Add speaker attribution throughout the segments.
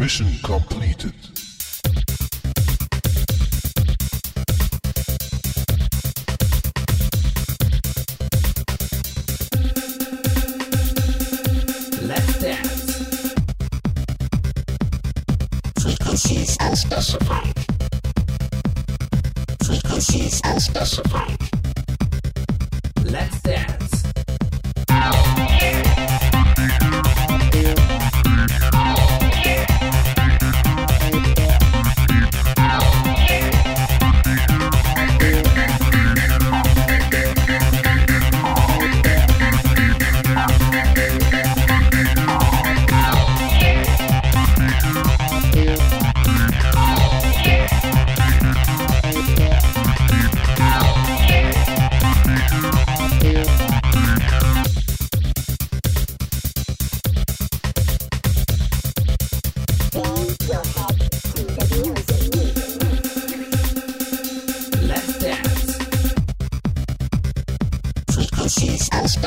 Speaker 1: Mission completed.
Speaker 2: Let's dance.
Speaker 3: Frequencies unspecified. Frequencies unspecified.
Speaker 2: Let's dance.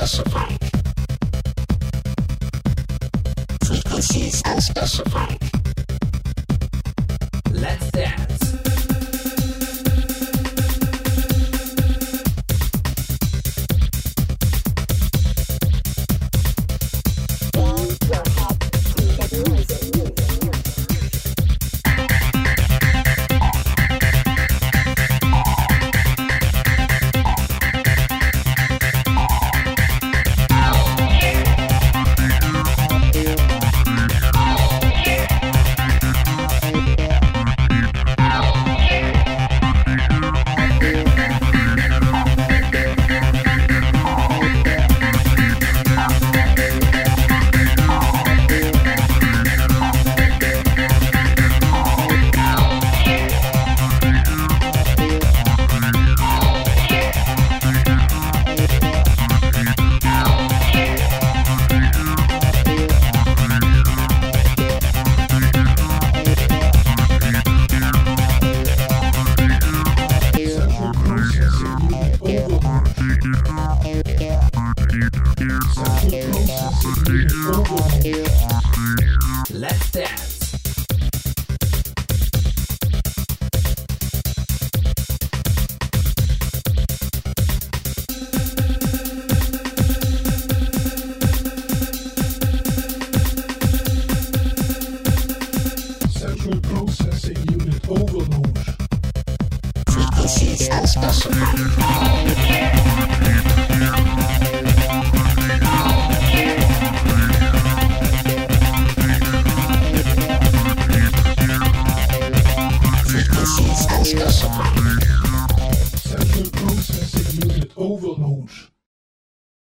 Speaker 3: Unspecified. Frequencies unspecified.
Speaker 2: Let's dance. Let's dance.
Speaker 4: Central Processing
Speaker 3: Discussable.
Speaker 4: Central processing unit overload.